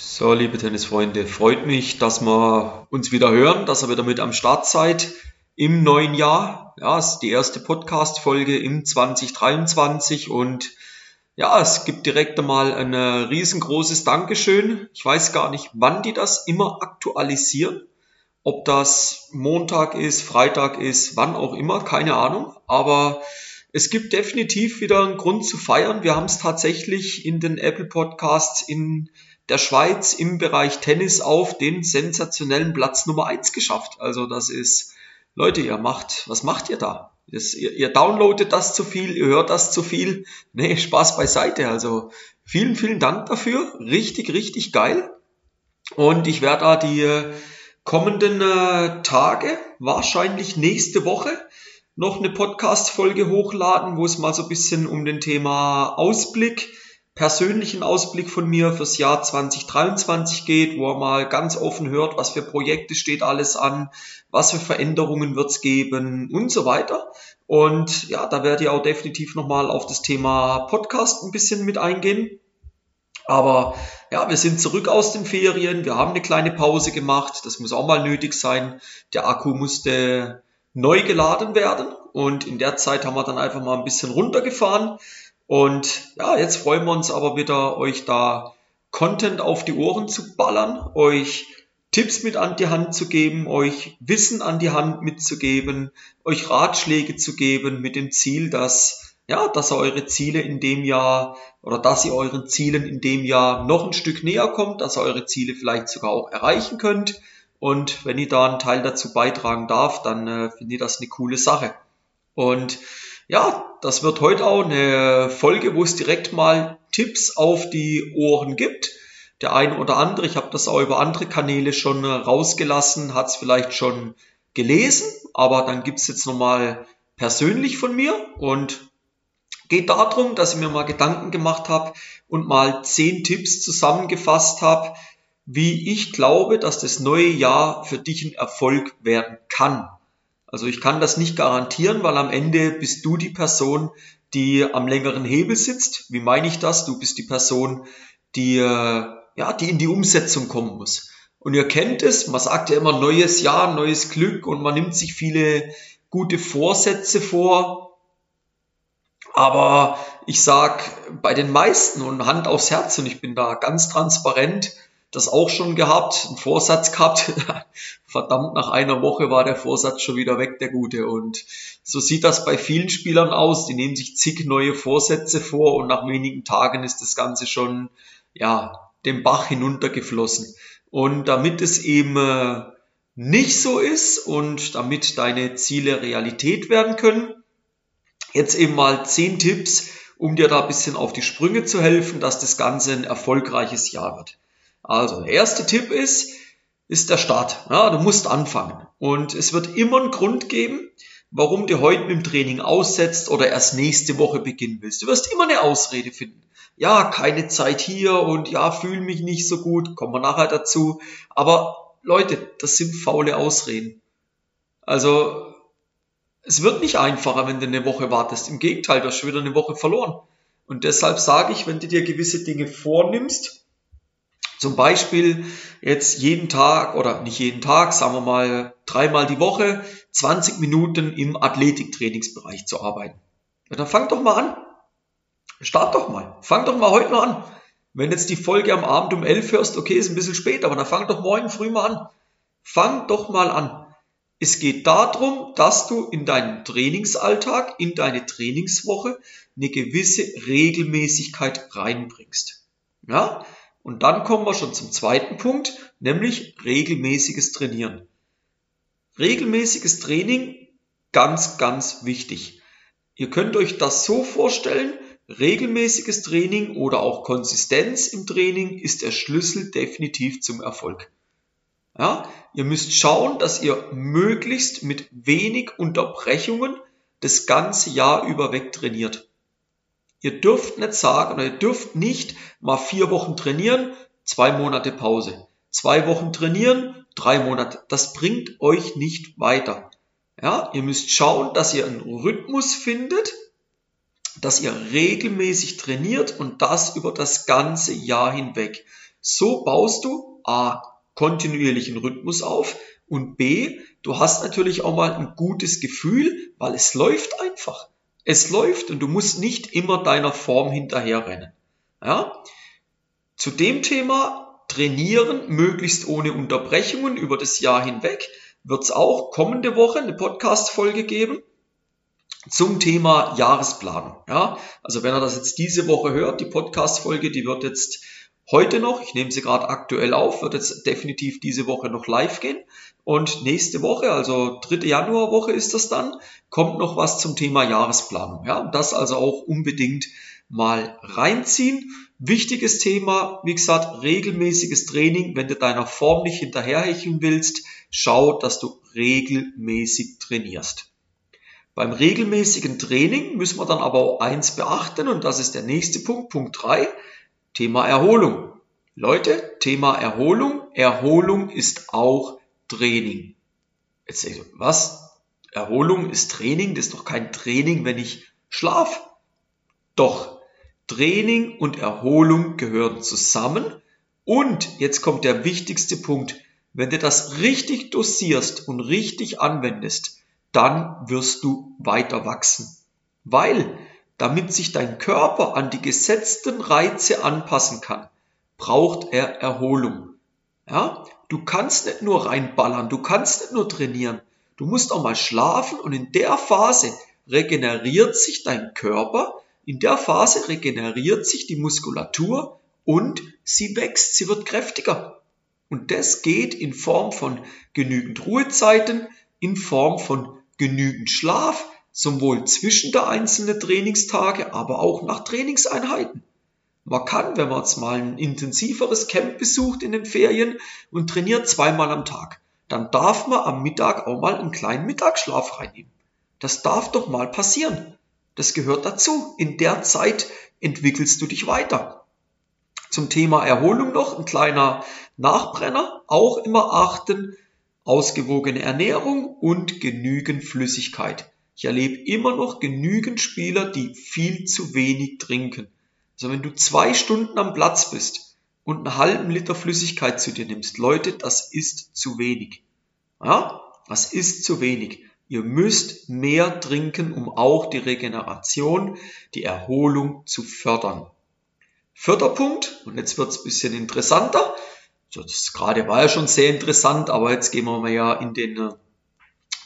So, liebe Tennisfreunde, freut mich, dass wir uns wieder hören, dass ihr wieder mit am Start seid im neuen Jahr. Ja, es ist die erste Podcast-Folge im 2023 und ja, es gibt direkt einmal ein riesengroßes Dankeschön. Ich weiß gar nicht, wann die das immer aktualisieren. Ob das Montag ist, Freitag ist, wann auch immer, keine Ahnung. Aber es gibt definitiv wieder einen Grund zu feiern. Wir haben es tatsächlich in den Apple Podcasts in der Schweiz im Bereich Tennis auf den sensationellen Platz Nummer eins geschafft. Also das ist, Leute, ihr macht, was macht ihr da? Das, ihr, ihr downloadet das zu viel, ihr hört das zu viel. Nee, Spaß beiseite. Also vielen, vielen Dank dafür. Richtig, richtig geil. Und ich werde da die kommenden äh, Tage, wahrscheinlich nächste Woche, noch eine Podcast-Folge hochladen, wo es mal so ein bisschen um den Thema Ausblick persönlichen Ausblick von mir fürs Jahr 2023 geht, wo er mal ganz offen hört, was für Projekte steht alles an, was für Veränderungen wird es geben und so weiter. Und ja, da werde ich auch definitiv nochmal auf das Thema Podcast ein bisschen mit eingehen. Aber ja, wir sind zurück aus den Ferien, wir haben eine kleine Pause gemacht, das muss auch mal nötig sein. Der Akku musste neu geladen werden und in der Zeit haben wir dann einfach mal ein bisschen runtergefahren und ja, jetzt freuen wir uns aber wieder, euch da Content auf die Ohren zu ballern, euch Tipps mit an die Hand zu geben, euch Wissen an die Hand mitzugeben, euch Ratschläge zu geben mit dem Ziel, dass ja, dass ihr eure Ziele in dem Jahr oder dass ihr euren Zielen in dem Jahr noch ein Stück näher kommt, dass ihr eure Ziele vielleicht sogar auch erreichen könnt. Und wenn ich da einen Teil dazu beitragen darf, dann äh, finde ich das eine coole Sache. Und ja, das wird heute auch eine Folge, wo es direkt mal Tipps auf die Ohren gibt. Der eine oder andere, ich habe das auch über andere Kanäle schon rausgelassen, hat es vielleicht schon gelesen, aber dann gibt's jetzt nochmal persönlich von mir und geht darum, dass ich mir mal Gedanken gemacht habe und mal zehn Tipps zusammengefasst habe, wie ich glaube, dass das neue Jahr für dich ein Erfolg werden kann. Also ich kann das nicht garantieren, weil am Ende bist du die Person, die am längeren Hebel sitzt. Wie meine ich das? Du bist die Person, die, äh, ja, die in die Umsetzung kommen muss. Und ihr kennt es, man sagt ja immer neues Jahr, neues Glück und man nimmt sich viele gute Vorsätze vor. Aber ich sag bei den meisten und Hand aufs Herz und ich bin da ganz transparent, das auch schon gehabt, einen Vorsatz gehabt. Verdammt, nach einer Woche war der Vorsatz schon wieder weg, der gute. Und so sieht das bei vielen Spielern aus. Die nehmen sich zig neue Vorsätze vor und nach wenigen Tagen ist das Ganze schon, ja, den Bach hinuntergeflossen. Und damit es eben äh, nicht so ist und damit deine Ziele Realität werden können, jetzt eben mal zehn Tipps, um dir da ein bisschen auf die Sprünge zu helfen, dass das Ganze ein erfolgreiches Jahr wird. Also, der erste Tipp ist, ist der Start. Ja, du musst anfangen. Und es wird immer einen Grund geben, warum du heute mit dem Training aussetzt oder erst nächste Woche beginnen willst. Du wirst immer eine Ausrede finden. Ja, keine Zeit hier und ja, fühle mich nicht so gut, kommen wir nachher dazu. Aber Leute, das sind faule Ausreden. Also, es wird nicht einfacher, wenn du eine Woche wartest. Im Gegenteil, du hast schon wieder eine Woche verloren. Und deshalb sage ich, wenn du dir gewisse Dinge vornimmst, zum Beispiel jetzt jeden Tag oder nicht jeden Tag, sagen wir mal dreimal die Woche 20 Minuten im Athletiktrainingsbereich zu arbeiten. Ja, dann fang doch mal an. Start doch mal. Fang doch mal heute mal an. Wenn jetzt die Folge am Abend um 11 hörst, okay, ist ein bisschen spät, aber dann fang doch morgen früh mal an. Fang doch mal an. Es geht darum, dass du in deinen Trainingsalltag, in deine Trainingswoche eine gewisse Regelmäßigkeit reinbringst. Ja? Und dann kommen wir schon zum zweiten Punkt, nämlich regelmäßiges Trainieren. Regelmäßiges Training, ganz, ganz wichtig. Ihr könnt euch das so vorstellen, regelmäßiges Training oder auch Konsistenz im Training ist der Schlüssel definitiv zum Erfolg. Ja, ihr müsst schauen, dass ihr möglichst mit wenig Unterbrechungen das ganze Jahr über weg trainiert. Ihr dürft nicht sagen oder ihr dürft nicht mal vier Wochen trainieren, zwei Monate Pause. Zwei Wochen trainieren, drei Monate. Das bringt euch nicht weiter. Ja, ihr müsst schauen, dass ihr einen Rhythmus findet, dass ihr regelmäßig trainiert und das über das ganze Jahr hinweg. So baust du A, kontinuierlichen Rhythmus auf und B, du hast natürlich auch mal ein gutes Gefühl, weil es läuft einfach. Es läuft und du musst nicht immer deiner Form hinterherrennen. Ja? Zu dem Thema trainieren, möglichst ohne Unterbrechungen über das Jahr hinweg, wird es auch kommende Woche eine Podcast-Folge geben zum Thema Jahresplanung. Ja, also wenn er das jetzt diese Woche hört, die Podcast-Folge, die wird jetzt heute noch, ich nehme sie gerade aktuell auf, wird jetzt definitiv diese Woche noch live gehen. Und nächste Woche, also dritte Januarwoche ist das dann, kommt noch was zum Thema Jahresplanung. Ja, das also auch unbedingt mal reinziehen. Wichtiges Thema, wie gesagt, regelmäßiges Training. Wenn du deiner Form nicht hinterherhecheln willst, schau, dass du regelmäßig trainierst. Beim regelmäßigen Training müssen wir dann aber auch eins beachten und das ist der nächste Punkt, Punkt drei Thema Erholung. Leute, Thema Erholung. Erholung ist auch Training. Jetzt ich, was? Erholung ist Training? Das ist doch kein Training, wenn ich schlaf. Doch, Training und Erholung gehören zusammen. Und jetzt kommt der wichtigste Punkt. Wenn du das richtig dosierst und richtig anwendest, dann wirst du weiter wachsen. Weil, damit sich dein Körper an die gesetzten Reize anpassen kann, braucht er Erholung. Ja? Du kannst nicht nur reinballern, du kannst nicht nur trainieren. Du musst auch mal schlafen und in der Phase regeneriert sich dein Körper, in der Phase regeneriert sich die Muskulatur und sie wächst, sie wird kräftiger. Und das geht in Form von genügend Ruhezeiten, in Form von genügend Schlaf, sowohl zwischen der einzelnen Trainingstage, aber auch nach Trainingseinheiten. Man kann, wenn man jetzt mal ein intensiveres Camp besucht in den Ferien und trainiert zweimal am Tag, dann darf man am Mittag auch mal einen kleinen Mittagsschlaf reinnehmen. Das darf doch mal passieren. Das gehört dazu. In der Zeit entwickelst du dich weiter. Zum Thema Erholung noch ein kleiner Nachbrenner. Auch immer achten, ausgewogene Ernährung und genügend Flüssigkeit. Ich erlebe immer noch genügend Spieler, die viel zu wenig trinken. Also wenn du zwei Stunden am Platz bist und einen halben Liter Flüssigkeit zu dir nimmst, Leute, das ist zu wenig. Ja, das ist zu wenig. Ihr müsst mehr trinken, um auch die Regeneration, die Erholung zu fördern. Vierter Punkt, und jetzt wird's bisschen interessanter, das gerade war ja schon sehr interessant, aber jetzt gehen wir mal ja in den äh,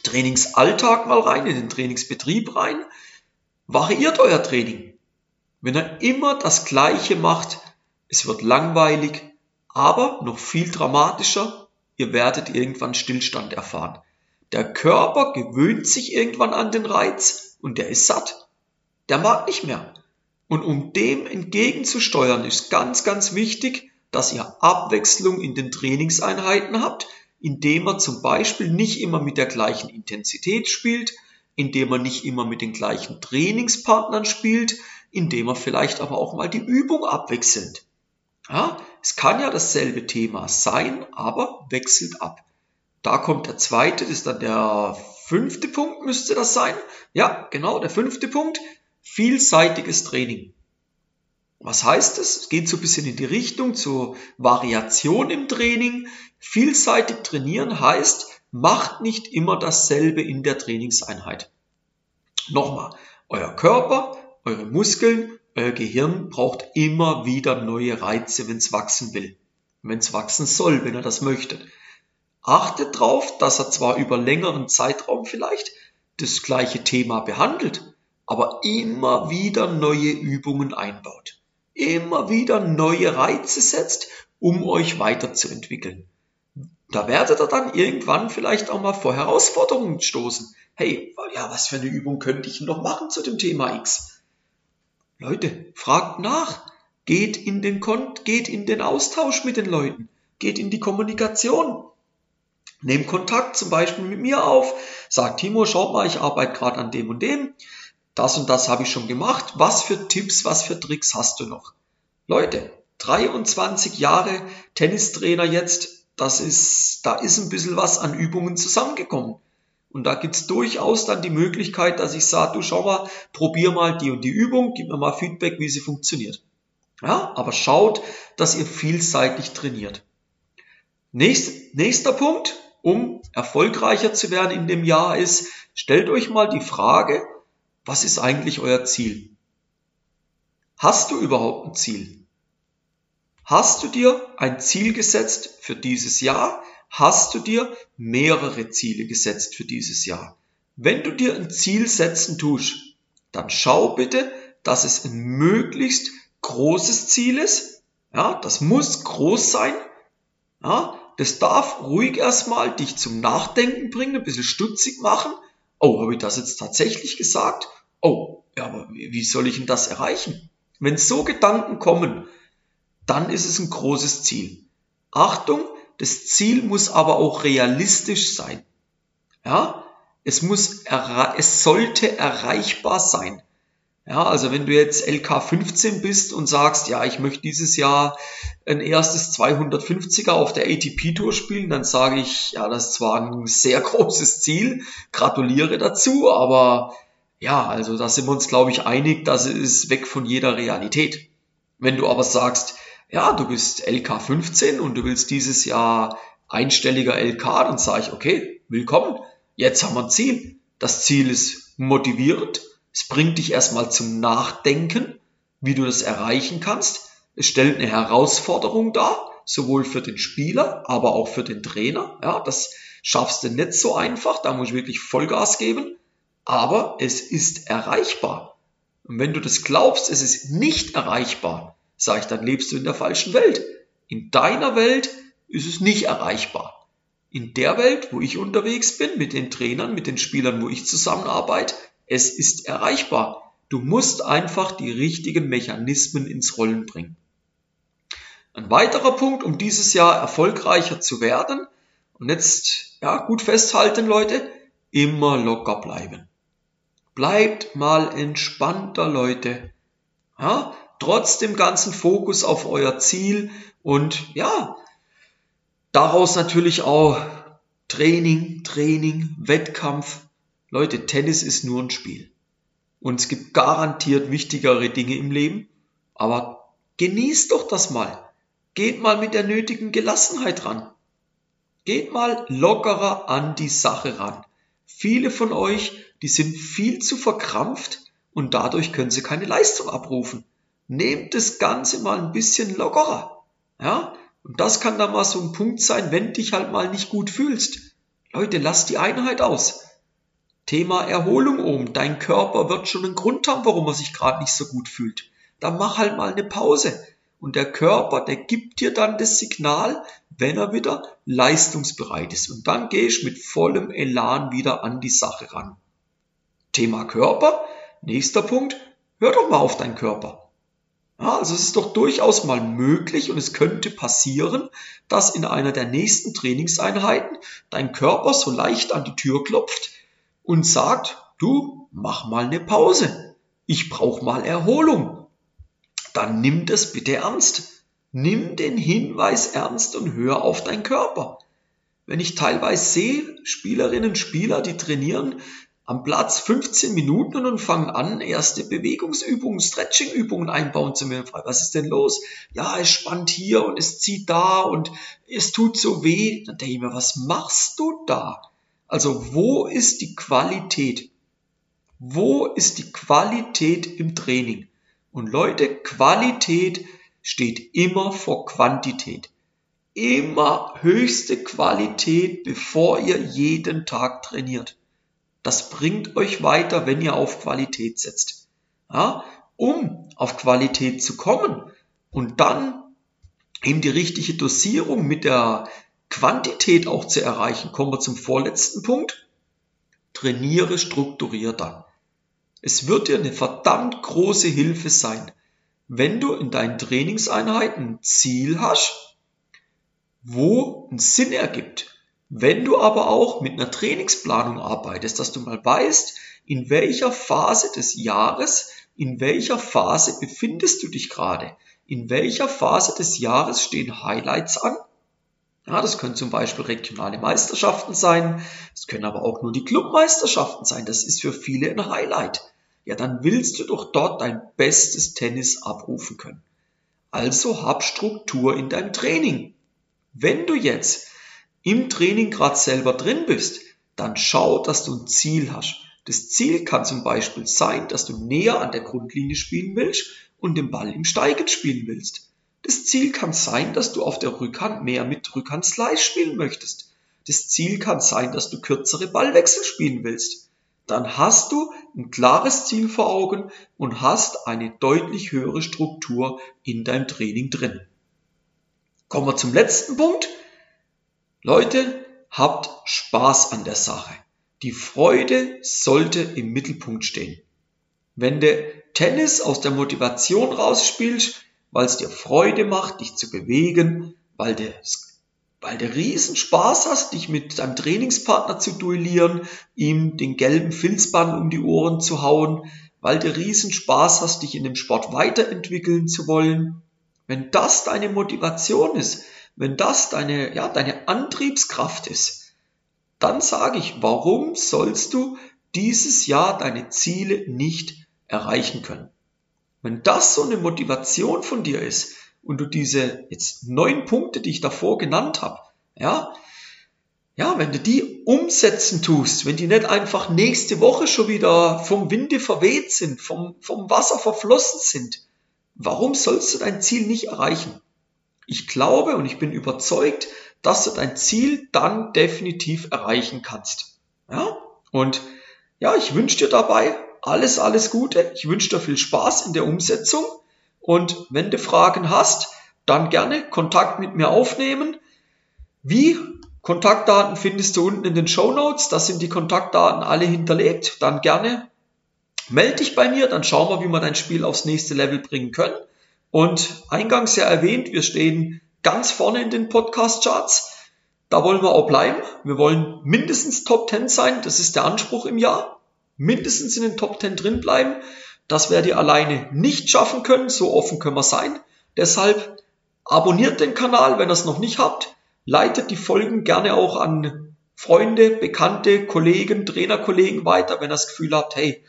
Trainingsalltag mal rein, in den Trainingsbetrieb rein. Variiert euer Training. Wenn ihr immer das Gleiche macht, es wird langweilig, aber noch viel dramatischer, ihr werdet irgendwann Stillstand erfahren. Der Körper gewöhnt sich irgendwann an den Reiz und der ist satt. Der mag nicht mehr. Und um dem entgegenzusteuern, ist ganz, ganz wichtig, dass ihr Abwechslung in den Trainingseinheiten habt, indem er zum Beispiel nicht immer mit der gleichen Intensität spielt, indem er nicht immer mit den gleichen Trainingspartnern spielt, indem er vielleicht aber auch mal die Übung abwechselt. Ja, es kann ja dasselbe Thema sein, aber wechselt ab. Da kommt der zweite, das ist dann der fünfte Punkt, müsste das sein. Ja, genau, der fünfte Punkt. Vielseitiges Training. Was heißt es? Es geht so ein bisschen in die Richtung zur Variation im Training. Vielseitig trainieren heißt, macht nicht immer dasselbe in der Trainingseinheit. Nochmal, euer Körper, eure Muskeln, euer Gehirn braucht immer wieder neue Reize, wenn es wachsen will. Wenn es wachsen soll, wenn er das möchte. Achtet darauf, dass er zwar über längeren Zeitraum vielleicht das gleiche Thema behandelt, aber immer wieder neue Übungen einbaut immer wieder neue Reize setzt, um euch weiterzuentwickeln. Da werdet ihr dann irgendwann vielleicht auch mal vor Herausforderungen stoßen. Hey, ja, was für eine Übung könnte ich noch machen zu dem Thema X? Leute, fragt nach. Geht in den Kont, geht in den Austausch mit den Leuten. Geht in die Kommunikation. Nehmt Kontakt zum Beispiel mit mir auf. Sagt Timo, schaut mal, ich arbeite gerade an dem und dem das und das habe ich schon gemacht. Was für Tipps, was für Tricks hast du noch? Leute, 23 Jahre Tennistrainer jetzt, das ist, da ist ein bisschen was an Übungen zusammengekommen. Und da gibt's durchaus dann die Möglichkeit, dass ich sage, du schau mal, probier mal die und die Übung, gib mir mal Feedback, wie sie funktioniert. Ja, aber schaut, dass ihr vielseitig trainiert. Nächst, nächster Punkt, um erfolgreicher zu werden in dem Jahr ist, stellt euch mal die Frage, was ist eigentlich euer Ziel? Hast du überhaupt ein Ziel? Hast du dir ein Ziel gesetzt für dieses Jahr? Hast du dir mehrere Ziele gesetzt für dieses Jahr? Wenn du dir ein Ziel setzen tust, dann schau bitte, dass es ein möglichst großes Ziel ist. Ja, das muss groß sein. Ja, das darf ruhig erstmal dich zum Nachdenken bringen, ein bisschen stutzig machen. Oh, habe ich das jetzt tatsächlich gesagt? Oh, ja, aber wie soll ich denn das erreichen? Wenn so Gedanken kommen, dann ist es ein großes Ziel. Achtung, das Ziel muss aber auch realistisch sein. Ja, es muss, es sollte erreichbar sein. Ja, also wenn du jetzt LK 15 bist und sagst, ja, ich möchte dieses Jahr ein erstes 250er auf der ATP Tour spielen, dann sage ich, ja, das ist zwar ein sehr großes Ziel, gratuliere dazu, aber ja, also da sind wir uns, glaube ich, einig, das ist weg von jeder Realität. Wenn du aber sagst, ja, du bist LK 15 und du willst dieses Jahr einstelliger LK, dann sage ich, okay, willkommen, jetzt haben wir ein Ziel. Das Ziel ist motivierend, es bringt dich erstmal zum Nachdenken, wie du das erreichen kannst. Es stellt eine Herausforderung dar, sowohl für den Spieler, aber auch für den Trainer. Ja, das schaffst du nicht so einfach, da muss ich wirklich Vollgas geben. Aber es ist erreichbar. Und wenn du das glaubst, es ist nicht erreichbar, sage ich, dann lebst du in der falschen Welt. In deiner Welt ist es nicht erreichbar. In der Welt, wo ich unterwegs bin, mit den Trainern, mit den Spielern, wo ich zusammenarbeite, es ist erreichbar. Du musst einfach die richtigen Mechanismen ins Rollen bringen. Ein weiterer Punkt, um dieses Jahr erfolgreicher zu werden, und jetzt, ja, gut festhalten, Leute, immer locker bleiben. Bleibt mal entspannter, Leute. Ja, trotz dem ganzen Fokus auf euer Ziel und ja, daraus natürlich auch Training, Training, Wettkampf, Leute, Tennis ist nur ein Spiel. Und es gibt garantiert wichtigere Dinge im Leben. Aber genießt doch das mal. Geht mal mit der nötigen Gelassenheit ran. Geht mal lockerer an die Sache ran. Viele von euch, die sind viel zu verkrampft und dadurch können sie keine Leistung abrufen. Nehmt das Ganze mal ein bisschen lockerer. Ja? Und das kann dann mal so ein Punkt sein, wenn dich halt mal nicht gut fühlst. Leute, lasst die Einheit aus. Thema Erholung um. Dein Körper wird schon einen Grund haben, warum er sich gerade nicht so gut fühlt. Dann mach halt mal eine Pause. Und der Körper, der gibt dir dann das Signal, wenn er wieder leistungsbereit ist. Und dann gehst mit vollem Elan wieder an die Sache ran. Thema Körper. Nächster Punkt. Hör doch mal auf deinen Körper. Ja, also es ist doch durchaus mal möglich und es könnte passieren, dass in einer der nächsten Trainingseinheiten dein Körper so leicht an die Tür klopft, und sagt, du, mach mal eine Pause. Ich brauche mal Erholung. Dann nimm das bitte ernst. Nimm den Hinweis ernst und hör auf deinen Körper. Wenn ich teilweise sehe, Spielerinnen, Spieler, die trainieren am Platz 15 Minuten und fangen an, erste Bewegungsübungen, Stretchingübungen einbauen zu mir. Was ist denn los? Ja, es spannt hier und es zieht da und es tut so weh. Dann denke ich mir, was machst du da? Also wo ist die Qualität? Wo ist die Qualität im Training? Und Leute, Qualität steht immer vor Quantität. Immer höchste Qualität, bevor ihr jeden Tag trainiert. Das bringt euch weiter, wenn ihr auf Qualität setzt. Ja, um auf Qualität zu kommen und dann eben die richtige Dosierung mit der Quantität auch zu erreichen, kommen wir zum vorletzten Punkt. Trainiere strukturierter. Es wird dir eine verdammt große Hilfe sein, wenn du in deinen Trainingseinheiten ein Ziel hast, wo einen Sinn ergibt. Wenn du aber auch mit einer Trainingsplanung arbeitest, dass du mal weißt, in welcher Phase des Jahres, in welcher Phase befindest du dich gerade, in welcher Phase des Jahres stehen Highlights an ja, das können zum Beispiel regionale Meisterschaften sein, es können aber auch nur die Clubmeisterschaften sein. Das ist für viele ein Highlight. Ja, dann willst du doch dort dein bestes Tennis abrufen können. Also hab Struktur in deinem Training. Wenn du jetzt im Training gerade selber drin bist, dann schau, dass du ein Ziel hast. Das Ziel kann zum Beispiel sein, dass du näher an der Grundlinie spielen willst und den Ball im Steigen spielen willst. Das Ziel kann sein, dass du auf der Rückhand mehr mit Rückhand Slice spielen möchtest. Das Ziel kann sein, dass du kürzere Ballwechsel spielen willst. Dann hast du ein klares Ziel vor Augen und hast eine deutlich höhere Struktur in deinem Training drin. Kommen wir zum letzten Punkt. Leute, habt Spaß an der Sache. Die Freude sollte im Mittelpunkt stehen. Wenn du Tennis aus der Motivation rausspielst, weil es dir Freude macht, dich zu bewegen, weil du, weil du riesen Spaß hast, dich mit deinem Trainingspartner zu duellieren, ihm den gelben Filzband um die Ohren zu hauen, weil du riesen Spaß hast, dich in dem Sport weiterentwickeln zu wollen. Wenn das deine Motivation ist, wenn das deine, ja, deine Antriebskraft ist, dann sage ich, warum sollst du dieses Jahr deine Ziele nicht erreichen können? Wenn das so eine Motivation von dir ist und du diese jetzt neun Punkte, die ich davor genannt habe, ja, ja, wenn du die umsetzen tust, wenn die nicht einfach nächste Woche schon wieder vom Winde verweht sind, vom, vom Wasser verflossen sind, warum sollst du dein Ziel nicht erreichen? Ich glaube und ich bin überzeugt, dass du dein Ziel dann definitiv erreichen kannst. Ja? Und ja, ich wünsche dir dabei alles, alles Gute. Ich wünsche dir viel Spaß in der Umsetzung. Und wenn du Fragen hast, dann gerne Kontakt mit mir aufnehmen. Wie? Kontaktdaten findest du unten in den Show Notes. Da sind die Kontaktdaten alle hinterlegt. Dann gerne melde dich bei mir. Dann schauen wir, wie wir dein Spiel aufs nächste Level bringen können. Und eingangs ja erwähnt, wir stehen ganz vorne in den Podcast-Charts. Da wollen wir auch bleiben. Wir wollen mindestens Top 10 sein. Das ist der Anspruch im Jahr. Mindestens in den Top 10 drin bleiben. Das werdet ihr alleine nicht schaffen können. So offen können wir sein. Deshalb abonniert den Kanal, wenn ihr es noch nicht habt. Leitet die Folgen gerne auch an Freunde, Bekannte, Kollegen, Trainerkollegen weiter, wenn ihr das Gefühl habt, hey,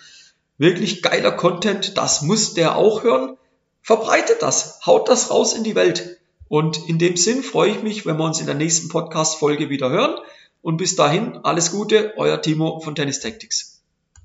wirklich geiler Content, das muss der auch hören verbreitet das, haut das raus in die Welt. Und in dem Sinn freue ich mich, wenn wir uns in der nächsten Podcast-Folge wieder hören. Und bis dahin, alles Gute, euer Timo von Tennis Tactics.